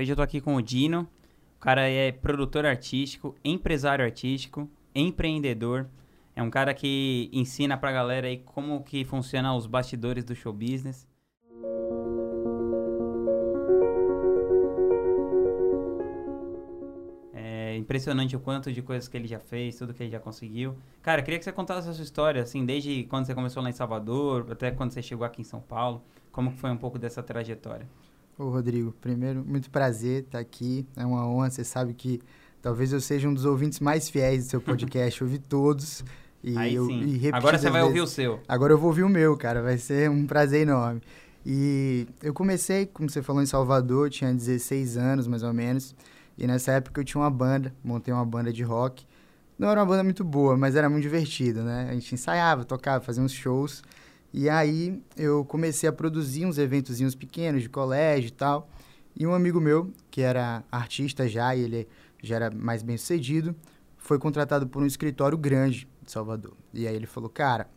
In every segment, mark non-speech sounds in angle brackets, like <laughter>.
Hoje eu tô aqui com o Dino. O cara é produtor artístico, empresário artístico, empreendedor. É um cara que ensina pra galera aí como que funciona os bastidores do show business. É impressionante o quanto de coisas que ele já fez, tudo que ele já conseguiu. Cara, queria que você contasse a sua história, assim, desde quando você começou lá em Salvador, até quando você chegou aqui em São Paulo. Como que foi um pouco dessa trajetória? Ô, Rodrigo, primeiro, muito prazer estar aqui. É uma honra, você sabe que talvez eu seja um dos ouvintes mais fiéis do seu podcast. Eu <laughs> ouvi todos. E Aí eu, sim. E Agora você vai vezes. ouvir o seu. Agora eu vou ouvir o meu, cara. Vai ser um prazer enorme. E eu comecei, como você falou, em Salvador, tinha 16 anos mais ou menos. E nessa época eu tinha uma banda, montei uma banda de rock. Não era uma banda muito boa, mas era muito divertido, né? A gente ensaiava, tocava, fazia uns shows. E aí eu comecei a produzir uns eventozinhos pequenos de colégio e tal. E um amigo meu, que era artista já, e ele já era mais bem sucedido, foi contratado por um escritório grande de Salvador. E aí ele falou, cara,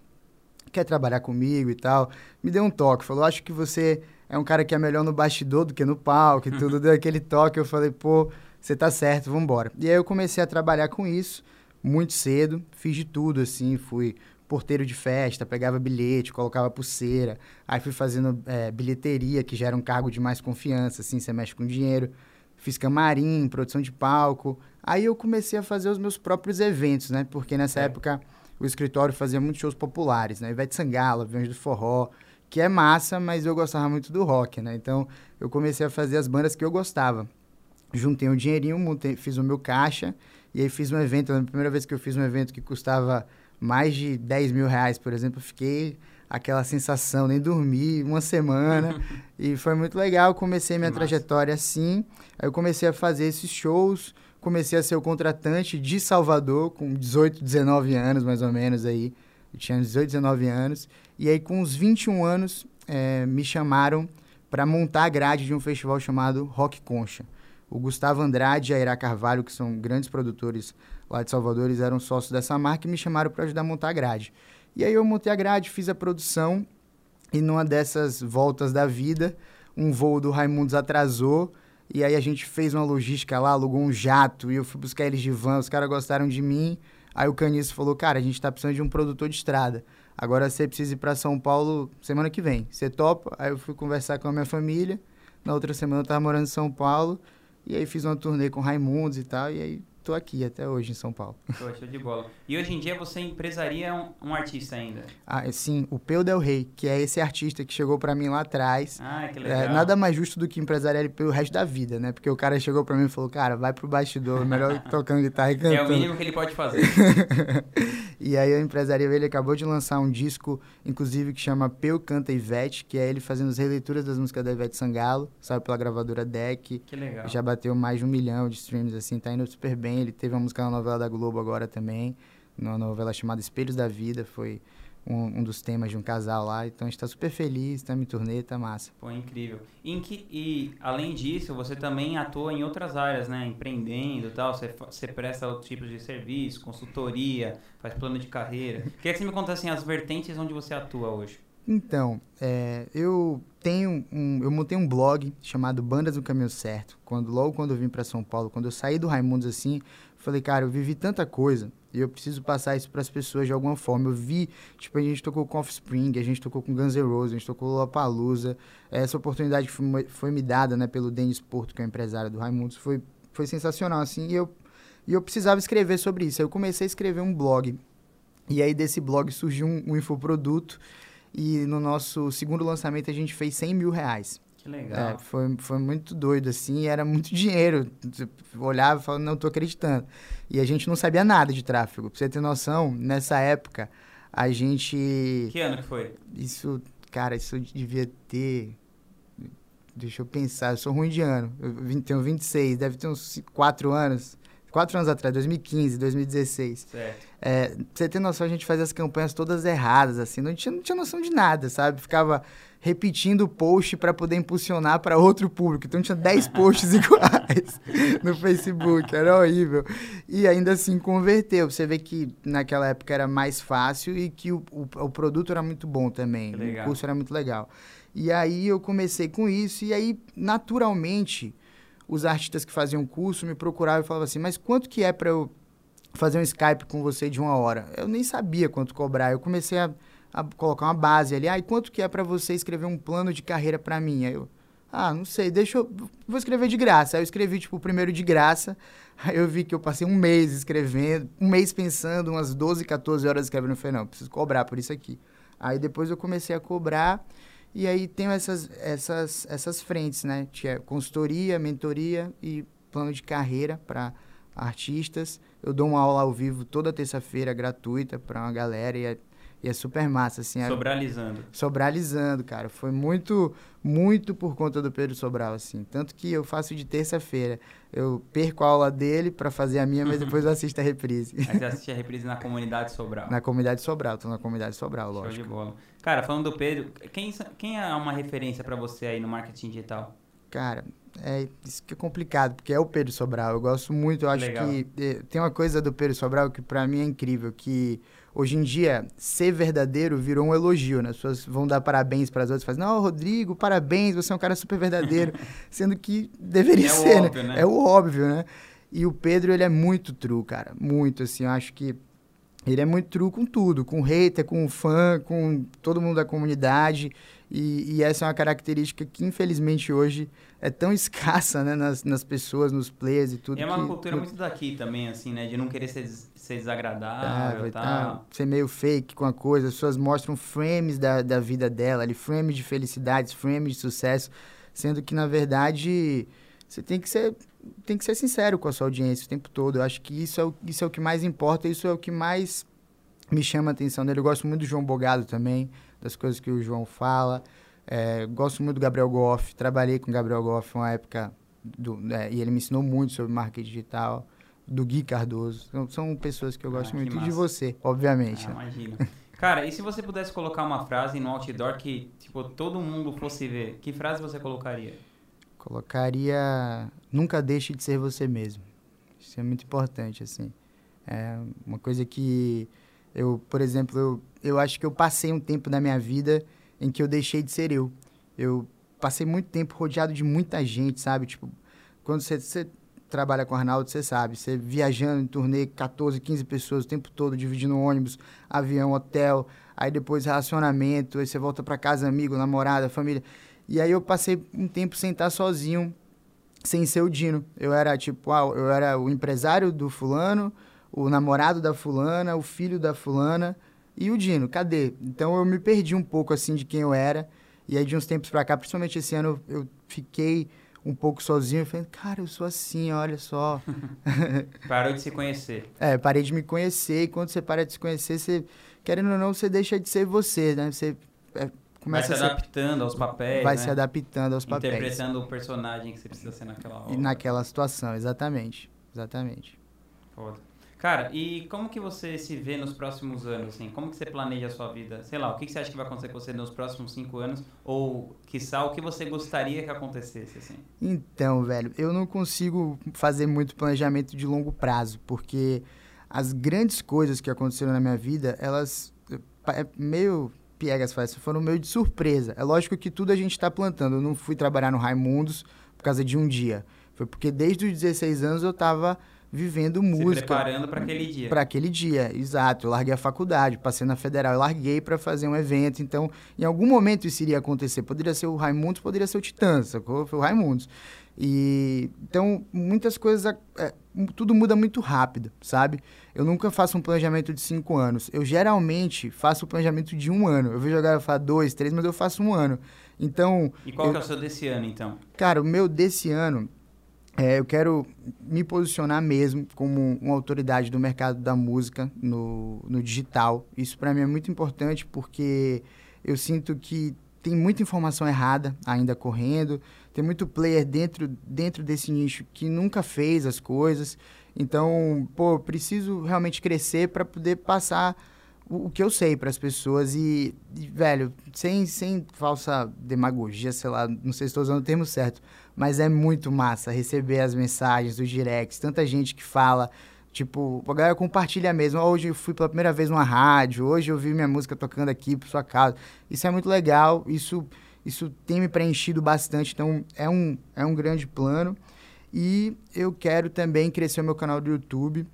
quer trabalhar comigo e tal? Me deu um toque, falou, acho que você é um cara que é melhor no bastidor do que no palco e <laughs> tudo, deu aquele toque. Eu falei, pô, você tá certo, vamos embora. E aí eu comecei a trabalhar com isso muito cedo, fiz de tudo, assim, fui porteiro de festa, pegava bilhete, colocava pulseira. Aí fui fazendo é, bilheteria, que já era um cargo de mais confiança, assim, você mexe com dinheiro. Fiz camarim, produção de palco. Aí eu comecei a fazer os meus próprios eventos, né? Porque nessa é. época o escritório fazia muitos shows populares, né? Ivete Sangalo, Aviões do Forró, que é massa, mas eu gostava muito do rock, né? Então eu comecei a fazer as bandas que eu gostava. Juntei um dinheirinho, montei, fiz o meu caixa, e aí fiz um evento. A primeira vez que eu fiz um evento que custava mais de 10 mil reais, por exemplo, fiquei aquela sensação, nem dormi uma semana. <laughs> e foi muito legal. Comecei minha trajetória assim. Aí eu comecei a fazer esses shows. Comecei a ser o contratante de Salvador com 18, 19 anos, mais ou menos aí. Eu tinha 18, 19 anos. E aí, com uns 21 anos, é, me chamaram para montar a grade de um festival chamado Rock Concha. O Gustavo Andrade e a Ira Carvalho, que são grandes produtores lá de Salvador, eles eram sócios dessa marca e me chamaram para ajudar a montar a grade. E aí eu montei a grade, fiz a produção e numa dessas voltas da vida, um voo do Raimundos atrasou e aí a gente fez uma logística lá, alugou um jato e eu fui buscar eles de van, os caras gostaram de mim. Aí o Caniço falou, cara, a gente tá precisando de um produtor de estrada. Agora você precisa ir para São Paulo semana que vem. Você topa? Aí eu fui conversar com a minha família. Na outra semana eu tava morando em São Paulo. E aí fiz uma turnê com Raimundos e tal, e aí tô aqui até hoje em São Paulo. <laughs> Poxa, de bola. E hoje em dia você empresaria um, um artista ainda? Ah, sim, o Peu Del Rey, que é esse artista que chegou para mim lá atrás. Ah, que legal. É, nada mais justo do que empresariar ele pelo resto da vida, né? Porque o cara chegou para mim e falou, cara, vai pro bastidor, melhor <laughs> tocando guitarra e cantando. É o mínimo que ele pode fazer. <laughs> e aí a empresaria ele acabou de lançar um disco, inclusive, que chama Peu Canta Ivete, que é ele fazendo as releituras das músicas da Ivete Sangalo, sabe, pela gravadora Deck. Que legal. Já bateu mais de um milhão de streams, assim, tá indo super bem. Ele teve uma música na novela da Globo agora também, numa novela chamada Espelhos da Vida, foi um, um dos temas de um casal lá. Então a gente tá super feliz, tá em turnê, tá massa. Pô, incrível. E, que, e além disso, você também atua em outras áreas, né? Empreendendo e tal, você, você presta outros tipos de serviço, consultoria, faz plano de carreira. <laughs> Queria que você me contasse assim, as vertentes onde você atua hoje. Então, é, eu tenho um, eu montei um blog chamado Bandas do Caminho Certo. Quando logo quando eu vim para São Paulo, quando eu saí do Raimundos assim, falei, cara, eu vivi tanta coisa e eu preciso passar isso para as pessoas de alguma forma. Eu vi, tipo, a gente tocou com Offspring, a gente tocou com Guns N' Roses, a gente tocou com Lollapalooza. Essa oportunidade foi, foi me dada, né, pelo Denis Porto, que é o empresário do Raimundos, foi foi sensacional assim, e eu e eu precisava escrever sobre isso. Eu comecei a escrever um blog. E aí desse blog surgiu um, um infoproduto e no nosso segundo lançamento a gente fez 100 mil reais. Que legal. É, foi, foi muito doido, assim, era muito <laughs> dinheiro. Eu olhava e falava, não estou acreditando. E a gente não sabia nada de tráfego. Pra você ter noção, nessa época, a gente... Que ano que foi? Isso, cara, isso devia ter... Deixa eu pensar, eu sou ruim de ano. Eu tenho 26, deve ter uns 4 anos quatro anos atrás, 2015, 2016. Certo. É, pra você ter noção, a gente fazia as campanhas todas erradas, assim, não tinha, não tinha noção de nada, sabe? Ficava repetindo o post para poder impulsionar para outro público. Então tinha 10 <laughs> posts iguais no Facebook, era horrível. E ainda assim converteu. Você vê que naquela época era mais fácil e que o, o, o produto era muito bom também. O curso era muito legal. E aí eu comecei com isso, e aí, naturalmente, os artistas que faziam curso me procuravam e falavam assim, mas quanto que é para eu fazer um Skype com você de uma hora? Eu nem sabia quanto cobrar. Eu comecei a, a colocar uma base ali. Ah, e quanto que é para você escrever um plano de carreira para mim? Aí eu, ah, não sei, deixa eu... Vou escrever de graça. Aí eu escrevi, tipo, o primeiro de graça. <laughs> Aí eu vi que eu passei um mês escrevendo, um mês pensando, umas 12, 14 horas escrevendo. Eu falei, não, preciso cobrar por isso aqui. Aí depois eu comecei a cobrar e aí tenho essas, essas, essas frentes, né? Tinha consultoria, mentoria e plano de carreira para artistas. Eu dou uma aula ao vivo toda terça-feira, gratuita, para uma galera e é, e é super massa, assim. É Sobralizando. Sobralizando, cara. Foi muito, muito por conta do Pedro Sobral, assim. Tanto que eu faço de terça-feira. Eu perco a aula dele para fazer a minha, mas <laughs> depois eu assisto a reprise. Aí você assiste a reprise na comunidade Sobral. Na comunidade Sobral, tô na comunidade Sobral, lógico. Show de bola. Cara, falando do Pedro, quem, quem é uma referência para você aí no marketing digital? Cara, é isso que é complicado, porque é o Pedro Sobral. Eu gosto muito, eu acho Legal. que é, tem uma coisa do Pedro Sobral que para mim é incrível, que hoje em dia ser verdadeiro virou um elogio, né? As pessoas vão dar parabéns para as outras, fazem: "Não, Rodrigo, parabéns, você é um cara super verdadeiro", <laughs> sendo que deveria é ser, né? óbvio, né? né? É o óbvio, né? E o Pedro, ele é muito true, cara, muito assim, eu acho que ele é muito true com tudo, com hater, com fã, com todo mundo da comunidade. E, e, essa é uma característica que, infelizmente, hoje é tão <laughs> escassa né, nas, nas pessoas, nos players e tudo. E é uma que, cultura muito daqui também, assim, né? De não querer ser, ser desagradável tal. Tá, ser meio fake com a coisa. As pessoas mostram frames da, da vida dela, ali, frames de felicidades, frames de sucesso. Sendo que, na verdade, você tem que ser tem que ser sincero com a sua audiência o tempo todo. Eu acho que isso é o, isso é o que mais importa, isso é o que mais me chama a atenção dele. Eu gosto muito do João Bogado também, das coisas que o João fala. É, gosto muito do Gabriel Goff, trabalhei com o Gabriel Goff uma época do, é, e ele me ensinou muito sobre marketing digital. Do Gui Cardoso. São, são pessoas que eu gosto ah, muito. E de você, obviamente. Ah, né? Imagina. Cara, e se você pudesse colocar uma frase no outdoor que tipo, todo mundo fosse ver, que frase você colocaria? Colocaria nunca deixe de ser você mesmo. Isso é muito importante, assim. É uma coisa que eu, por exemplo, eu, eu acho que eu passei um tempo da minha vida em que eu deixei de ser eu. Eu passei muito tempo rodeado de muita gente, sabe? Tipo, quando você, você trabalha com o Arnaldo, você sabe, você viajando em turnê, 14, 15 pessoas o tempo todo, dividindo ônibus, avião, hotel, aí depois relacionamento, aí você volta para casa, amigo, namorada, família. E aí eu passei um tempo sem estar sozinho, sem ser o Dino. Eu era tipo, ah, eu era o empresário do fulano, o namorado da fulana, o filho da fulana e o Dino. Cadê? Então eu me perdi um pouco assim de quem eu era. E aí de uns tempos para cá, principalmente esse ano, eu fiquei um pouco sozinho. Falei, cara, eu sou assim, olha só. <laughs> Parou de se conhecer. É, parei de me conhecer. E quando você para de se conhecer, você, querendo ou não, você deixa de ser você, né? Você é, começa vai se adaptando aos papéis. Vai né? se adaptando aos papéis. Interpretando o personagem que você precisa ser naquela hora. E naquela situação, exatamente. Exatamente. Foda. Cara, e como que você se vê nos próximos anos, assim? Como que você planeja a sua vida? Sei lá, o que, que você acha que vai acontecer com você nos próximos cinco anos? Ou, quiçá, o que você gostaria que acontecesse, assim? Então, velho, eu não consigo fazer muito planejamento de longo prazo, porque as grandes coisas que aconteceram na minha vida, elas... É meio piegas faz, foram meio de surpresa. É lógico que tudo a gente está plantando. Eu não fui trabalhar no Raimundos por causa de um dia. Foi porque desde os 16 anos eu estava vivendo música. Se preparando para aquele dia. Para aquele dia, exato. Eu larguei a faculdade, passei na federal, eu larguei para fazer um evento. Então, em algum momento isso iria acontecer. Poderia ser o Raimundos, poderia ser o Titãs, sacou? Foi o Raimundos. E então muitas coisas, é, tudo muda muito rápido, sabe? Eu nunca faço um planejamento de cinco anos. Eu geralmente faço o planejamento de um ano. Eu vejo a falar dois, três, mas eu faço um ano. Então. E qual eu, que é o seu desse ano, então? Cara, o meu desse ano, é, eu quero me posicionar mesmo como uma autoridade do mercado da música no, no digital. Isso para mim é muito importante porque eu sinto que tem muita informação errada ainda correndo. Tem muito player dentro, dentro desse nicho que nunca fez as coisas. Então, pô, preciso realmente crescer para poder passar o, o, que eu sei para as pessoas e, e, velho, sem, sem falsa demagogia, sei lá, não sei se estou usando o termo certo, mas é muito massa receber as mensagens, os directs, tanta gente que fala, tipo, a galera compartilha mesmo. Hoje eu fui pela primeira vez numa rádio, hoje eu vi minha música tocando aqui por sua casa. Isso é muito legal, isso isso tem me preenchido bastante, então é um, é um grande plano. E eu quero também crescer o meu canal do YouTube.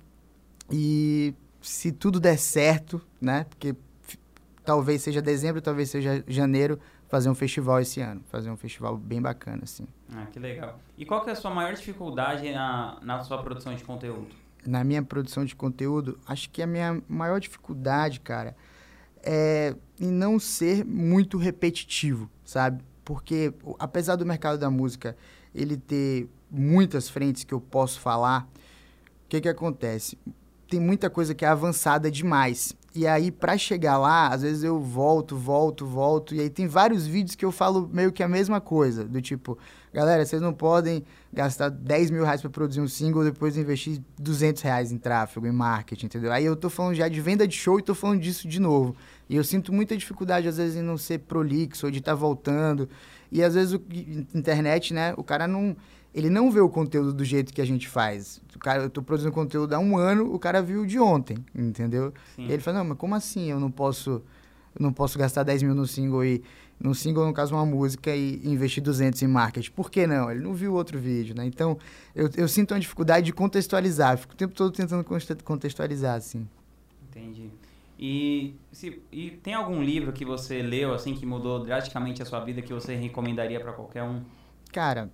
E se tudo der certo, né? Porque talvez seja dezembro, talvez seja janeiro, fazer um festival esse ano. Fazer um festival bem bacana, assim. Ah, que legal. E qual que é a sua maior dificuldade na, na sua produção de conteúdo? Na minha produção de conteúdo, acho que a minha maior dificuldade, cara, é em não ser muito repetitivo, sabe? Porque apesar do mercado da música ele ter muitas frentes que eu posso falar, o que que acontece? Tem muita coisa que é avançada demais. E aí, para chegar lá, às vezes eu volto, volto, volto. E aí tem vários vídeos que eu falo meio que a mesma coisa. Do tipo, galera, vocês não podem gastar 10 mil reais para produzir um single depois investir 200 reais em tráfego, em marketing, entendeu? Aí eu tô falando já de venda de show e tô falando disso de novo. E eu sinto muita dificuldade, às vezes, em não ser prolixo ou de estar tá voltando. E às vezes, o, internet, né, o cara não ele não vê o conteúdo do jeito que a gente faz. O cara, eu tô produzindo conteúdo há um ano, o cara viu de ontem, entendeu? E ele fala, não, mas como assim eu não posso, não posso gastar 10 mil no single e no single, no caso, uma música e investir 200 em marketing? Por que não? Ele não viu outro vídeo, né? Então, eu, eu sinto uma dificuldade de contextualizar. Fico o tempo todo tentando contextualizar, assim. Entendi. E, se, e tem algum livro que você leu, assim, que mudou drasticamente a sua vida, que você recomendaria para qualquer um? Cara,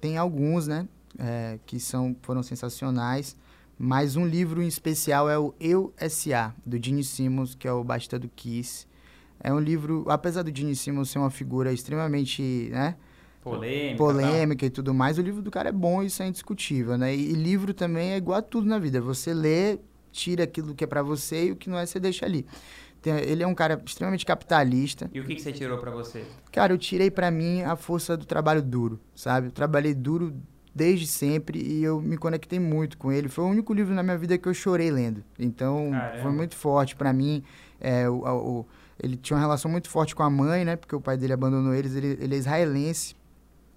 tem alguns, né? É, que são, foram sensacionais. Mas um livro em especial é o Eu S.A., do Gene Simmons, que é o baixista do Kiss. É um livro, apesar do Gene Simmons ser uma figura extremamente, né? Polêmica, polêmica e tudo mais, o livro do cara é bom, isso é indiscutível, né? E, e livro também é igual a tudo na vida. Você lê, tira aquilo que é para você e o que não é, você deixa ali. Ele é um cara extremamente capitalista. E o que, que você tirou para você? Cara, eu tirei para mim a força do trabalho duro, sabe? Eu trabalhei duro desde sempre e eu me conectei muito com ele. Foi o único livro na minha vida que eu chorei lendo. Então, Caramba. foi muito forte para mim. É, o, o, ele tinha uma relação muito forte com a mãe, né? Porque o pai dele abandonou eles. Ele, ele é israelense.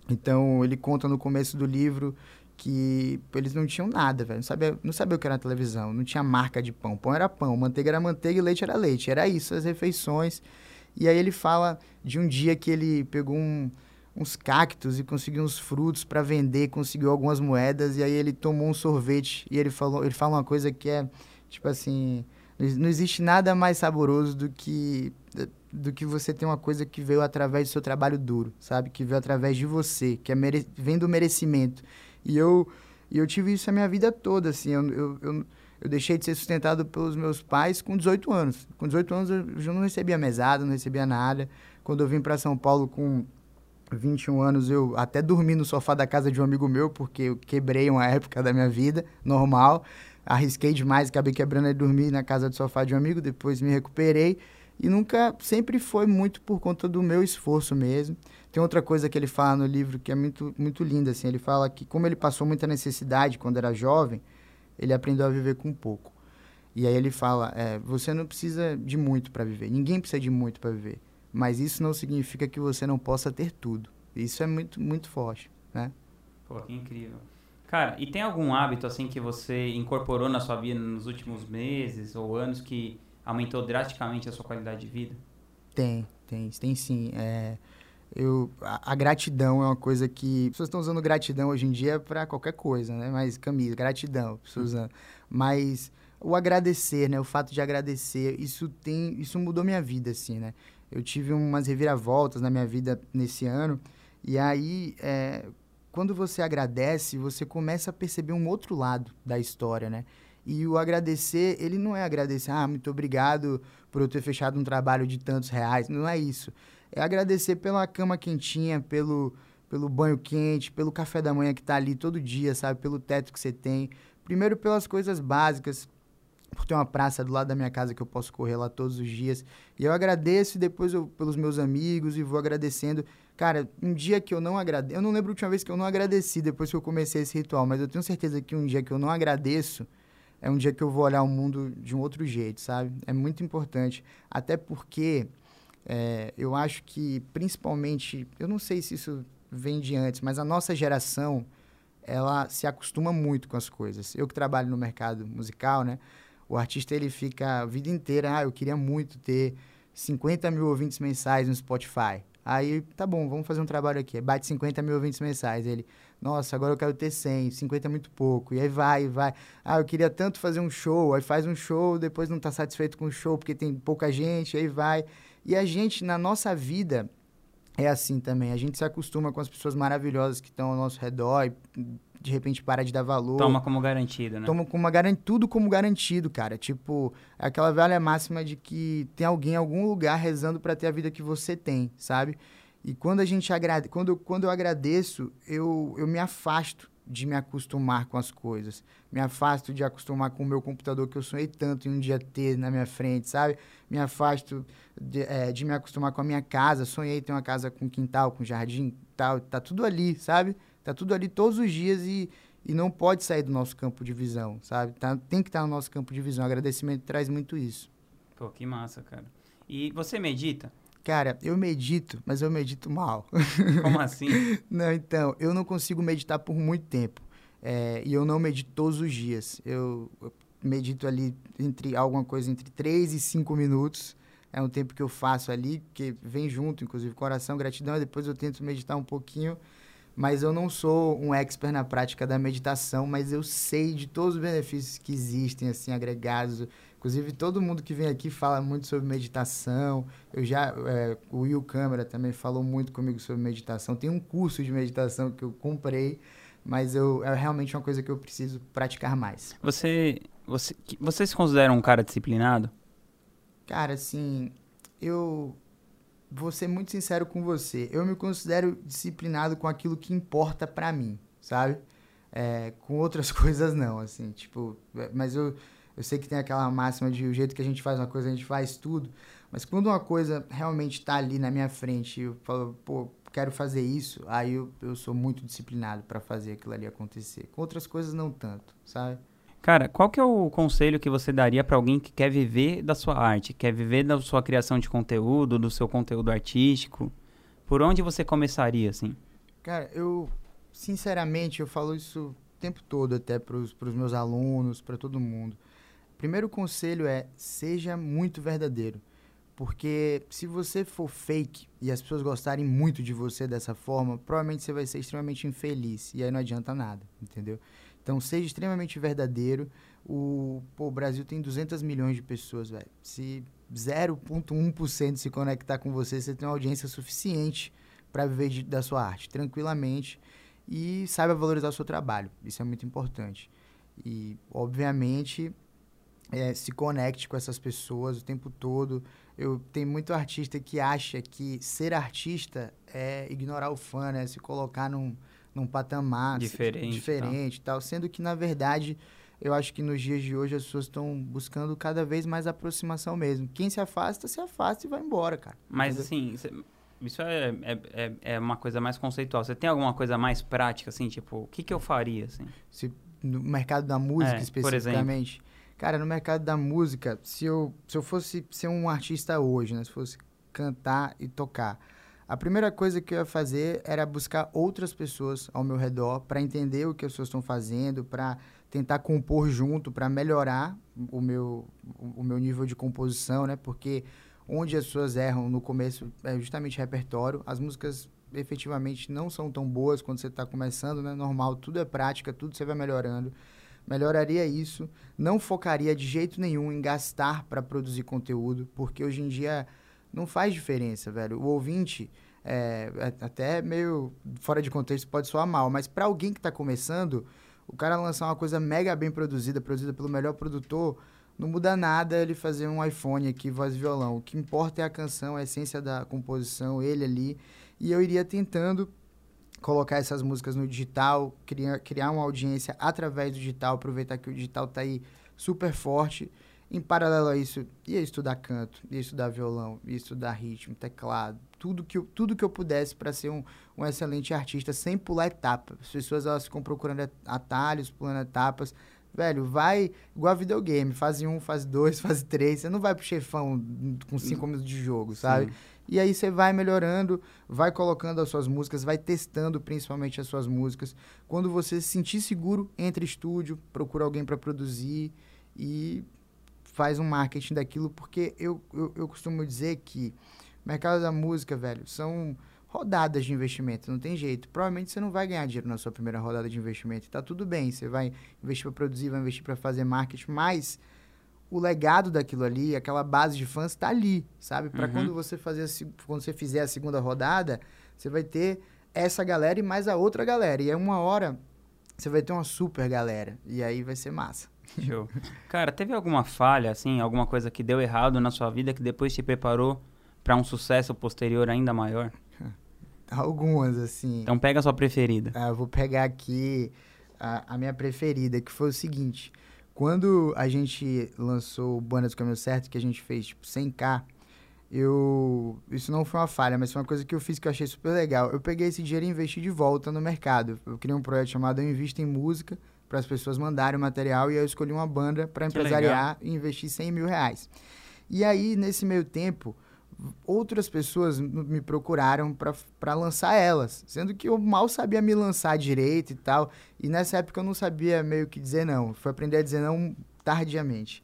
Então, ele conta no começo do livro que eles não tinham nada, velho. Não sabia, não sabia o que era televisão, não tinha marca de pão. Pão era pão, manteiga era manteiga e leite era leite. Era isso, as refeições. E aí ele fala de um dia que ele pegou um, uns cactos e conseguiu uns frutos para vender, conseguiu algumas moedas e aí ele tomou um sorvete e ele falou, ele fala uma coisa que é tipo assim, não existe nada mais saboroso do que do que você ter uma coisa que veio através do seu trabalho duro, sabe? Que veio através de você, que é mere... vem do merecimento. E eu, e eu tive isso a minha vida toda, assim. Eu, eu, eu, eu, deixei de ser sustentado pelos meus pais com 18 anos. Com 18 anos eu não recebia mesada, não recebia nada. Quando eu vim para São Paulo com 21 anos, eu até dormi no sofá da casa de um amigo meu, porque eu quebrei uma época da minha vida, normal. Arrisquei demais, acabei quebrando e dormi na casa do sofá de um amigo, depois me recuperei. E nunca, sempre foi muito por conta do meu esforço mesmo. Tem outra coisa que ele fala no livro que é muito, muito linda, assim. Ele fala que como ele passou muita necessidade quando era jovem, ele aprendeu a viver com pouco. E aí ele fala, é, você não precisa de muito para viver. Ninguém precisa de muito para viver. Mas isso não significa que você não possa ter tudo. Isso é muito, muito forte, né? Pô, que incrível. Cara, e tem algum hábito, assim, que você incorporou na sua vida nos últimos meses ou anos que aumentou drasticamente a sua qualidade de vida? Tem, tem, tem sim. É, eu, a, a, gratidão é uma coisa que. As pessoas estão usando gratidão hoje em dia para qualquer coisa, né? Mas camisa, gratidão, pessoas usando. Mas o agradecer, né? O fato de agradecer, isso tem. Isso mudou minha vida, assim, né? Eu tive umas reviravoltas na minha vida nesse ano. E aí, é, quando você agradece, você começa a perceber um outro lado da história, né? E o agradecer, ele não é agradecer, ah, muito obrigado por eu ter fechado um trabalho de tantos reais. Não é isso. É agradecer pela cama quentinha, pelo, pelo banho quente, pelo café da manhã que está ali todo dia, sabe? Pelo teto que você tem. Primeiro pelas coisas básicas, por ter uma praça do lado da minha casa que eu posso correr lá todos os dias. E eu agradeço depois eu, pelos meus amigos e vou agradecendo. Cara, um dia que eu não agradeço. Eu não lembro a última vez que eu não agradeci depois que eu comecei esse ritual, mas eu tenho certeza que um dia que eu não agradeço é um dia que eu vou olhar o mundo de um outro jeito, sabe? É muito importante. Até porque é, eu acho que, principalmente, eu não sei se isso vem de antes, mas a nossa geração, ela se acostuma muito com as coisas. Eu que trabalho no mercado musical, né? O artista, ele fica a vida inteira, ah, eu queria muito ter 50 mil ouvintes mensais no Spotify. Aí, tá bom, vamos fazer um trabalho aqui. Bate 50 mil ouvintes mensais. Ele, Nossa, agora eu quero ter 100, 50 é muito pouco. E aí vai, vai. Ah, eu queria tanto fazer um show, aí faz um show, depois não está satisfeito com o show porque tem pouca gente, aí vai. E a gente, na nossa vida, é assim também. A gente se acostuma com as pessoas maravilhosas que estão ao nosso redor e de repente para de dar valor. Toma como garantido, né? Toma como garan... tudo como garantido, cara. Tipo, aquela velha máxima de que tem alguém em algum lugar rezando para ter a vida que você tem, sabe? E quando a gente agrade... quando, quando eu agradeço, eu, eu me afasto de me acostumar com as coisas. Me afasto de acostumar com o meu computador que eu sonhei tanto em um dia ter na minha frente, sabe? Me afasto de, é, de me acostumar com a minha casa. Sonhei ter uma casa com quintal, com jardim, tal. Tá tudo ali, sabe? Tá tudo ali todos os dias e, e não pode sair do nosso campo de visão, sabe? Tá, tem que estar tá no nosso campo de visão. O agradecimento traz muito isso. Pô, que massa, cara. E você medita? Cara, eu medito, mas eu medito mal. Como <laughs> assim? não, então, eu não consigo meditar por muito tempo. É, e eu não medito todos os dias. Eu, eu, medito ali entre alguma coisa entre 3 e 5 minutos. É um tempo que eu faço ali, que vem junto, inclusive coração, gratidão, e depois eu tento meditar um pouquinho. Mas eu não sou um expert na prática da meditação, mas eu sei de todos os benefícios que existem, assim, agregados Inclusive, todo mundo que vem aqui fala muito sobre meditação. Eu já, é, o Will Câmara também falou muito comigo sobre meditação. Tem um curso de meditação que eu comprei, mas eu, é realmente uma coisa que eu preciso praticar mais. Você, você, você se considera um cara disciplinado? Cara, assim, eu vou ser muito sincero com você. Eu me considero disciplinado com aquilo que importa para mim, sabe? É, com outras <laughs> coisas não, assim, tipo, é, mas eu eu sei que tem aquela máxima de o jeito que a gente faz uma coisa, a gente faz tudo. Mas quando uma coisa realmente está ali na minha frente, eu falo, pô, quero fazer isso, aí eu, eu sou muito disciplinado para fazer aquilo ali acontecer. Com outras coisas, não tanto, sabe? Cara, qual que é o conselho que você daria para alguém que quer viver da sua arte, quer viver da sua criação de conteúdo, do seu conteúdo artístico? Por onde você começaria, assim? Cara, eu, sinceramente, eu falo isso o tempo todo até para os meus alunos, para todo mundo. Primeiro conselho é seja muito verdadeiro. Porque se você for fake e as pessoas gostarem muito de você dessa forma, provavelmente você vai ser extremamente infeliz. E aí não adianta nada, entendeu? Então seja extremamente verdadeiro. O, pô, o Brasil tem 200 milhões de pessoas, velho. Se 0,1% se conectar com você, você tem uma audiência suficiente para viver de, da sua arte tranquilamente e saiba valorizar o seu trabalho. Isso é muito importante. E, obviamente, é, se conecte com essas pessoas o tempo todo. Eu tenho muito artista que acha que ser artista é ignorar o fã, né? Se colocar num, num patamar diferente, diferente tal. tal. Sendo que, na verdade, eu acho que nos dias de hoje as pessoas estão buscando cada vez mais aproximação mesmo. Quem se afasta, se afasta e vai embora, cara. Mas, Entendeu? assim, isso é, é, é, é, uma coisa mais conceitual. Você tem alguma coisa mais prática, assim, tipo, o que, que eu faria, assim? Se, no mercado da música, é, especificamente... Cara, no mercado da música, se eu, se eu fosse ser um artista hoje, né? Se fosse cantar e tocar, a primeira coisa que eu ia fazer era buscar outras pessoas ao meu redor para entender o que as pessoas estão fazendo, para tentar compor junto, para melhorar o meu, o meu nível de composição, né? Porque onde as pessoas erram no começo é justamente repertório. As músicas efetivamente não são tão boas quando você está começando, né? Normal, tudo é prática, tudo você vai melhorando melhoraria isso, não focaria de jeito nenhum em gastar para produzir conteúdo, porque hoje em dia não faz diferença, velho. O ouvinte, é, é até meio fora de contexto, pode soar mal, mas para alguém que está começando, o cara lançar uma coisa mega bem produzida, produzida pelo melhor produtor, não muda nada ele fazer um iPhone aqui, voz e violão. O que importa é a canção, a essência da composição, ele ali. E eu iria tentando colocar essas músicas no digital, criar, criar uma audiência através do digital, aproveitar que o digital está aí super forte. Em paralelo a isso, ia estudar canto, ia estudar violão, ia estudar ritmo, teclado, tudo que eu, tudo que eu pudesse para ser um, um excelente artista sem pular etapas. As pessoas elas ficam procurando atalhos, pulando etapas. Velho, vai igual a videogame, fase 1, fase 2, <laughs> fase 3. Você não vai pro chefão com 5 minutos de jogo, sabe? Sim. E aí você vai melhorando, vai colocando as suas músicas, vai testando principalmente as suas músicas. Quando você se sentir seguro, entra em estúdio, procura alguém para produzir e faz um marketing daquilo, porque eu, eu, eu costumo dizer que mercado da música, velho, são rodadas de investimento, não tem jeito. Provavelmente você não vai ganhar dinheiro na sua primeira rodada de investimento, tá tudo bem. Você vai investir para produzir, vai investir para fazer marketing, mas o legado daquilo ali, aquela base de fãs está ali, sabe? Para uhum. quando você fazer a, quando você fizer a segunda rodada, você vai ter essa galera e mais a outra galera. E é uma hora você vai ter uma super galera e aí vai ser massa. <laughs> Show. Cara, teve alguma falha assim, alguma coisa que deu errado na sua vida que depois te preparou para um sucesso posterior ainda maior? <laughs> Algumas assim. Então pega a sua preferida. Ah, eu vou pegar aqui a, a minha preferida, que foi o seguinte. Quando a gente lançou o Banda do Caminho Certo, que a gente fez, tipo, 100k, eu... Isso não foi uma falha, mas foi uma coisa que eu fiz que eu achei super legal. Eu peguei esse dinheiro e investi de volta no mercado. Eu criei um projeto chamado Eu Invisto em Música, para as pessoas mandarem o material, e eu escolhi uma banda para empresariar e investir 100 mil reais. E aí, nesse meio tempo, outras pessoas me procuraram para lançar elas, sendo que eu mal sabia me lançar direito e tal. E nessa época eu não sabia meio que dizer não. Fui aprender a dizer não tardiamente.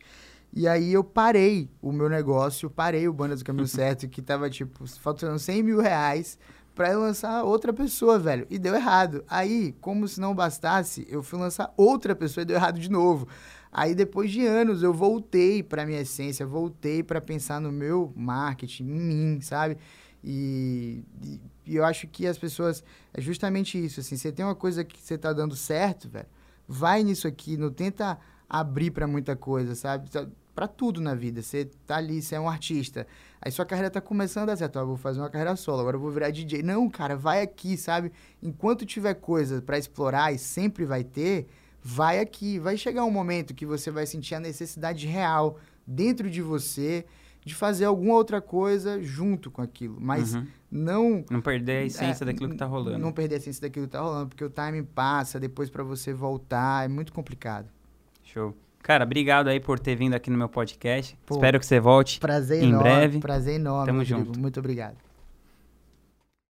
E aí eu parei o meu negócio, parei o Banda do Caminho <laughs> Certo, que tava, tipo, faltando 100 mil reais para lançar outra pessoa, velho. E deu errado. Aí, como se não bastasse, eu fui lançar outra pessoa e deu errado de novo. Aí depois de anos eu voltei para minha essência, voltei para pensar no meu marketing, em mim, sabe? E, e, e, eu acho que as pessoas é justamente isso, assim, você tem uma coisa que você tá dando certo, velho, vai nisso aqui, não tenta abrir para muita coisa, sabe? Para tudo na vida. Você tá ali, você é um artista. Aí sua carreira tá começando a dar certo. eu vou fazer uma carreira solo, agora eu vou virar DJ. Não, cara, vai aqui, sabe? Enquanto tiver coisa para explorar e sempre vai ter, vai aqui. Vai chegar um momento que você vai sentir a necessidade real dentro de você de fazer alguma outra coisa junto com aquilo, mas uhum. não não perder a essência é, daquilo que tá rolando. Não perder a essência daquilo que tá rolando, porque o time passa, depois para você voltar é muito complicado. Show. Cara, obrigado aí por ter vindo aqui no meu podcast. Pô, Espero que você volte prazer em enorme, breve. Prazer enorme. Tamo Rodrigo. junto. Muito obrigado.